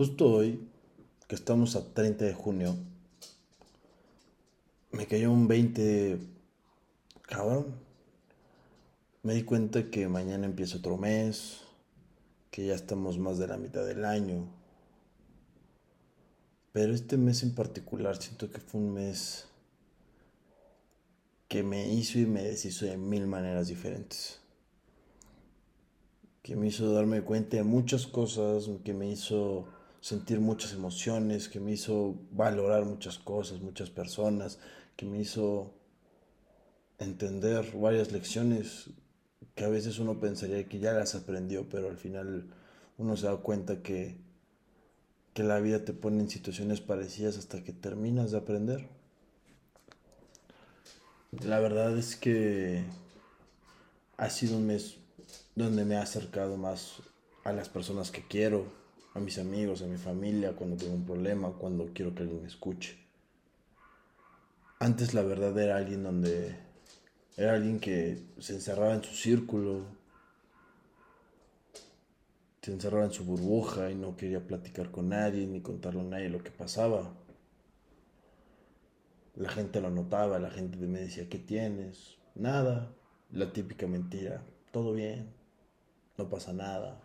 Justo hoy, que estamos a 30 de junio, me cayó un 20, cabrón. Me di cuenta que mañana empieza otro mes, que ya estamos más de la mitad del año. Pero este mes en particular siento que fue un mes que me hizo y me deshizo de mil maneras diferentes que me hizo darme cuenta de muchas cosas, que me hizo sentir muchas emociones, que me hizo valorar muchas cosas, muchas personas, que me hizo entender varias lecciones que a veces uno pensaría que ya las aprendió, pero al final uno se da cuenta que, que la vida te pone en situaciones parecidas hasta que terminas de aprender. La verdad es que ha sido un mes donde me ha acercado más a las personas que quiero, a mis amigos, a mi familia, cuando tengo un problema, cuando quiero que alguien me escuche. Antes la verdad era alguien donde era alguien que se encerraba en su círculo, se encerraba en su burbuja y no quería platicar con nadie ni contarle a nadie lo que pasaba. La gente lo notaba, la gente me decía, ¿qué tienes? Nada, la típica mentira, todo bien no pasa nada,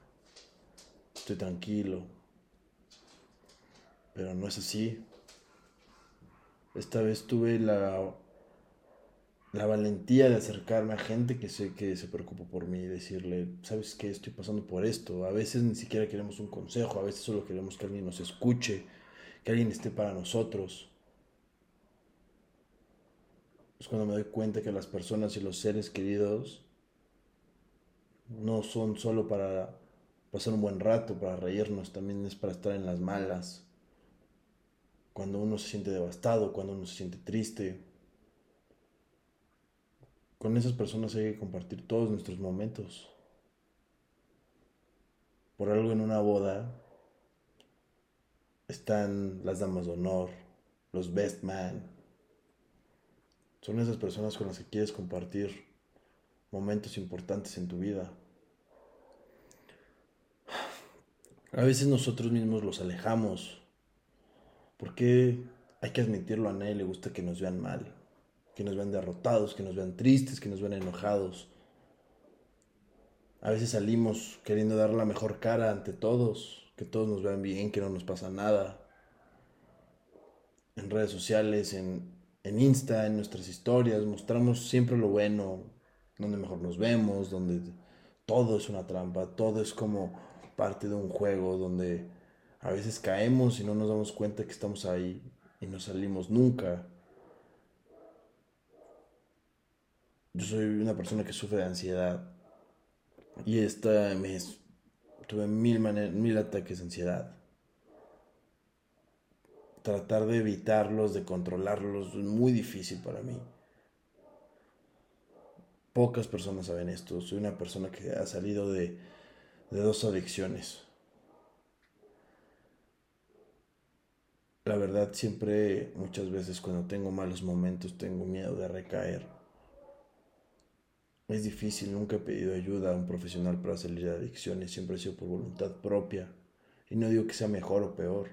estoy tranquilo. Pero no es así. Esta vez tuve la, la valentía de acercarme a gente que sé que se preocupa por mí y decirle, ¿sabes qué? Estoy pasando por esto. A veces ni siquiera queremos un consejo, a veces solo queremos que alguien nos escuche, que alguien esté para nosotros. Es cuando me doy cuenta que las personas y los seres queridos no son solo para pasar un buen rato, para reírnos, también es para estar en las malas. Cuando uno se siente devastado, cuando uno se siente triste. Con esas personas hay que compartir todos nuestros momentos. Por algo en una boda están las damas de honor, los best man. Son esas personas con las que quieres compartir momentos importantes en tu vida. A veces nosotros mismos los alejamos. Porque hay que admitirlo, a nadie le gusta que nos vean mal, que nos vean derrotados, que nos vean tristes, que nos vean enojados. A veces salimos queriendo dar la mejor cara ante todos, que todos nos vean bien, que no nos pasa nada. En redes sociales, en, en Insta, en nuestras historias, mostramos siempre lo bueno, donde mejor nos vemos, donde todo es una trampa, todo es como parte de un juego donde a veces caemos y no nos damos cuenta que estamos ahí y no salimos nunca. Yo soy una persona que sufre de ansiedad y este mes tuve mil, mil ataques de ansiedad. Tratar de evitarlos, de controlarlos, es muy difícil para mí. Pocas personas saben esto. Soy una persona que ha salido de, de dos adicciones. La verdad siempre, muchas veces cuando tengo malos momentos, tengo miedo de recaer. Es difícil, nunca he pedido ayuda a un profesional para salir de adicciones, siempre he sido por voluntad propia. Y no digo que sea mejor o peor.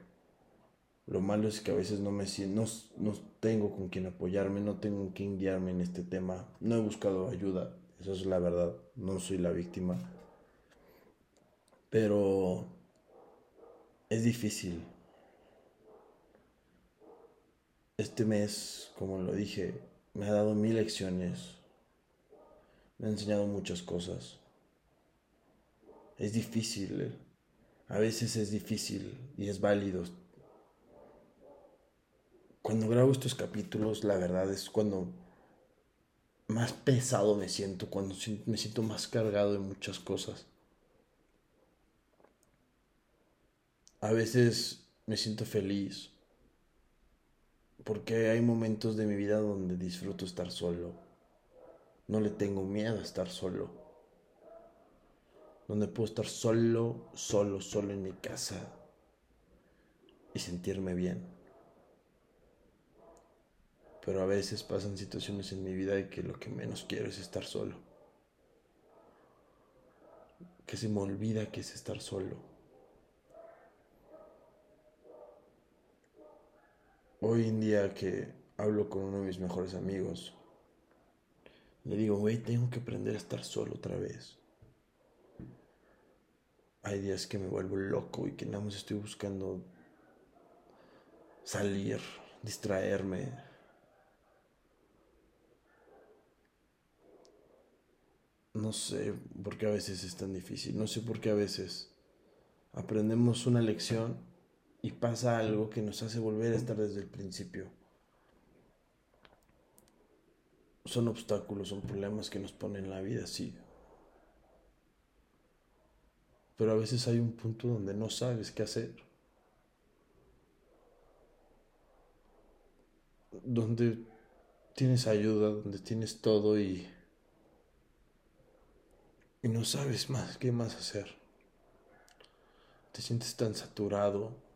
Lo malo es que a veces no me no, no tengo con quien apoyarme, no tengo con quien guiarme en este tema. No he buscado ayuda, eso es la verdad, no soy la víctima. Pero es difícil. Este mes, como lo dije, me ha dado mil lecciones. Me ha enseñado muchas cosas. Es difícil. A veces es difícil y es válido. Cuando grabo estos capítulos, la verdad es cuando más pesado me siento, cuando me siento más cargado de muchas cosas. A veces me siento feliz porque hay momentos de mi vida donde disfruto estar solo. No le tengo miedo a estar solo. Donde puedo estar solo, solo, solo en mi casa y sentirme bien. Pero a veces pasan situaciones en mi vida de que lo que menos quiero es estar solo. Que se me olvida que es estar solo hoy en día que hablo con uno de mis mejores amigos, le digo, güey, tengo que aprender a estar solo otra vez. Hay días que me vuelvo loco y que nada más estoy buscando salir, distraerme. No sé por qué a veces es tan difícil, no sé por qué a veces aprendemos una lección y pasa algo que nos hace volver a estar desde el principio. Son obstáculos, son problemas que nos ponen la vida así. Pero a veces hay un punto donde no sabes qué hacer. Donde tienes ayuda, donde tienes todo y, y no sabes más qué más hacer. Te sientes tan saturado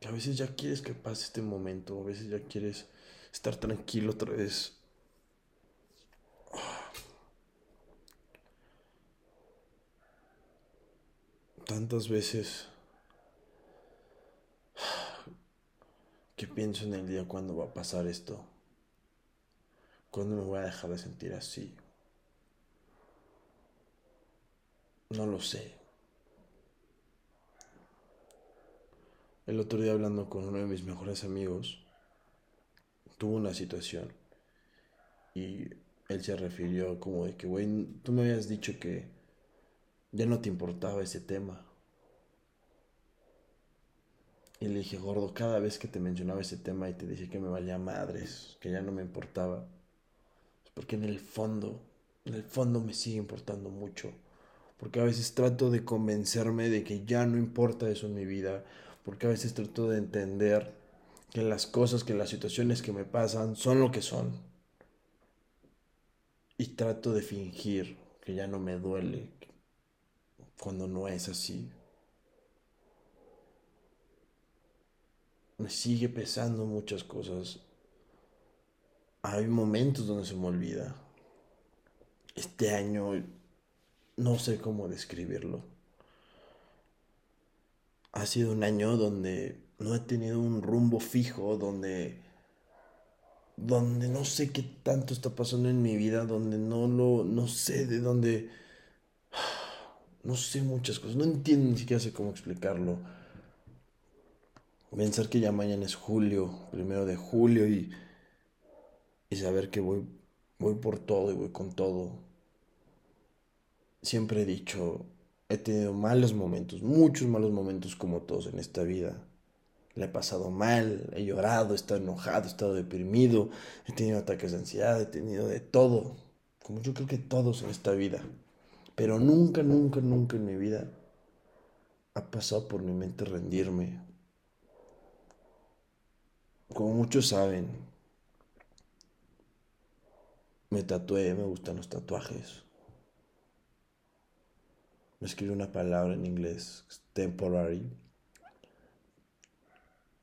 que a veces ya quieres que pase este momento, a veces ya quieres estar tranquilo otra vez. Tantas veces que pienso en el día cuando va a pasar esto. ¿Cuándo me voy a dejar de sentir así? No lo sé. El otro día hablando con uno de mis mejores amigos, tuvo una situación y él se refirió como de que, güey, tú me habías dicho que ya no te importaba ese tema. Y le dije, gordo, cada vez que te mencionaba ese tema y te dije que me valía madres, que ya no me importaba, porque en el fondo, en el fondo me sigue importando mucho. Porque a veces trato de convencerme de que ya no importa eso en mi vida, porque a veces trato de entender que las cosas, que las situaciones que me pasan son lo que son. Y trato de fingir que ya no me duele cuando no es así. Me sigue pesando muchas cosas. Hay momentos donde se me olvida. Este año no sé cómo describirlo ha sido un año donde no he tenido un rumbo fijo, donde, donde no sé qué tanto está pasando en mi vida, donde no lo, no sé de dónde, no sé muchas cosas, no entiendo ni siquiera sé cómo explicarlo. Pensar que ya mañana es julio, primero de julio y, y saber que voy, voy por todo y voy con todo. Siempre he dicho, He tenido malos momentos, muchos malos momentos como todos en esta vida. Le he pasado mal, he llorado, he estado enojado, he estado deprimido, he tenido ataques de ansiedad, he tenido de todo, como yo creo que todos en esta vida. Pero nunca, nunca, nunca en mi vida ha pasado por mi mente rendirme. Como muchos saben, me tatué, me gustan los tatuajes me escribe una palabra en inglés, temporary.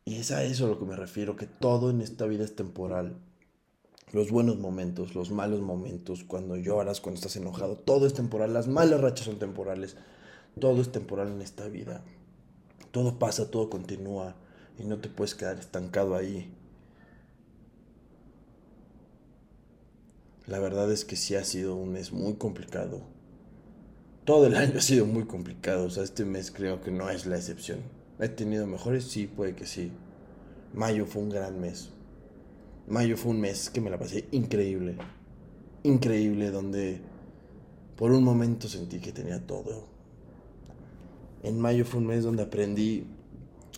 Y es a eso a lo que me refiero, que todo en esta vida es temporal. Los buenos momentos, los malos momentos, cuando lloras, cuando estás enojado, todo es temporal. Las malas rachas son temporales. Todo es temporal en esta vida. Todo pasa, todo continúa y no te puedes quedar estancado ahí. La verdad es que sí ha sido un mes muy complicado todo el año ha sido muy complicado. O sea, este mes creo que no es la excepción. ¿He tenido mejores? Sí, puede que sí. Mayo fue un gran mes. Mayo fue un mes que me la pasé increíble. Increíble, donde por un momento sentí que tenía todo. En mayo fue un mes donde aprendí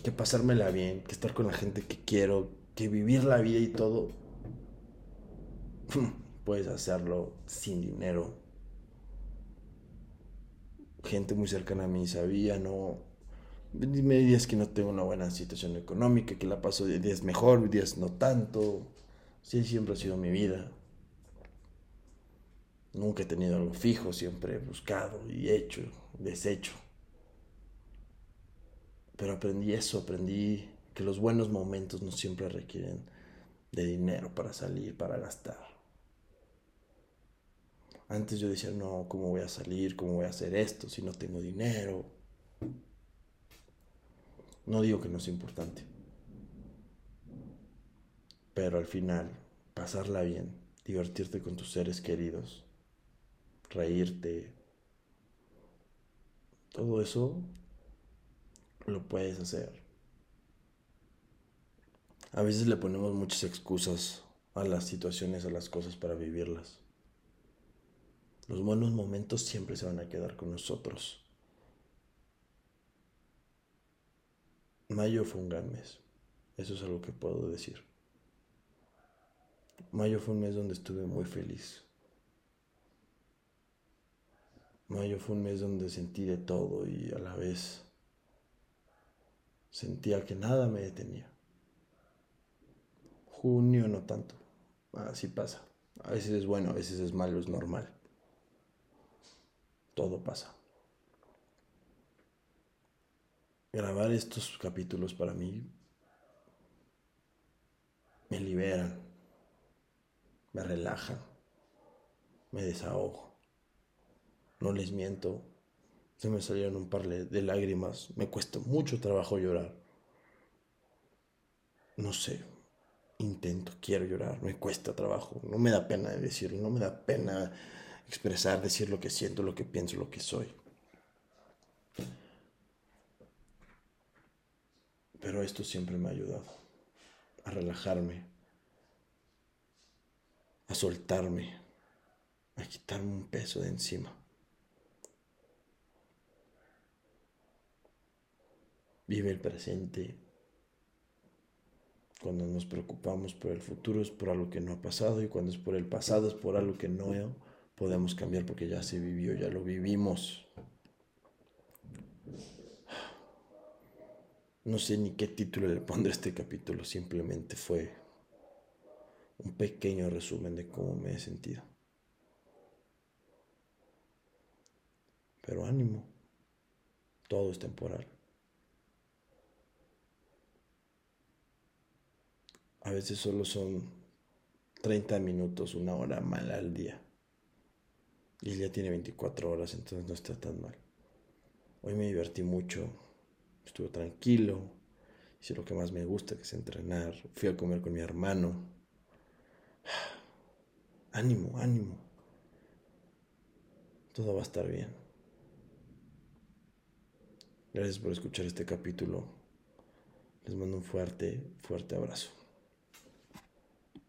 que pasármela bien, que estar con la gente que quiero, que vivir la vida y todo. Puedes hacerlo sin dinero, gente muy cercana a mí sabía, no... Me días que no tengo una buena situación económica, que la paso días mejor, días no tanto. Sí, siempre ha sido mi vida. Nunca he tenido algo fijo, siempre he buscado y hecho, deshecho. Pero aprendí eso, aprendí que los buenos momentos no siempre requieren de dinero para salir, para gastar. Antes yo decía, no, ¿cómo voy a salir? ¿Cómo voy a hacer esto si no tengo dinero? No digo que no es importante. Pero al final, pasarla bien, divertirte con tus seres queridos, reírte, todo eso lo puedes hacer. A veces le ponemos muchas excusas a las situaciones, a las cosas para vivirlas. Los buenos momentos siempre se van a quedar con nosotros. Mayo fue un gran mes. Eso es algo que puedo decir. Mayo fue un mes donde estuve muy feliz. Mayo fue un mes donde sentí de todo y a la vez sentía que nada me detenía. Junio no tanto. Así pasa. A veces es bueno, a veces es malo, es normal. Todo pasa. Grabar estos capítulos para mí me liberan, me relajan, me desahogo. No les miento, se me salieron un par de lágrimas, me cuesta mucho trabajo llorar. No sé, intento, quiero llorar, me cuesta trabajo, no me da pena decirlo, no me da pena expresar, decir lo que siento, lo que pienso, lo que soy. Pero esto siempre me ha ayudado a relajarme, a soltarme, a quitarme un peso de encima. Vive el presente. Cuando nos preocupamos por el futuro es por algo que no ha pasado y cuando es por el pasado es por algo que no podemos cambiar porque ya se vivió, ya lo vivimos. No sé ni qué título le pondré a este capítulo, simplemente fue un pequeño resumen de cómo me he sentido. Pero ánimo, todo es temporal. A veces solo son 30 minutos, una hora mala al día. Y el día tiene 24 horas, entonces no está tan mal. Hoy me divertí mucho, estuve tranquilo, hice lo que más me gusta, que es entrenar, fui a comer con mi hermano. Ánimo, ánimo. Todo va a estar bien. Gracias por escuchar este capítulo. Les mando un fuerte, fuerte abrazo.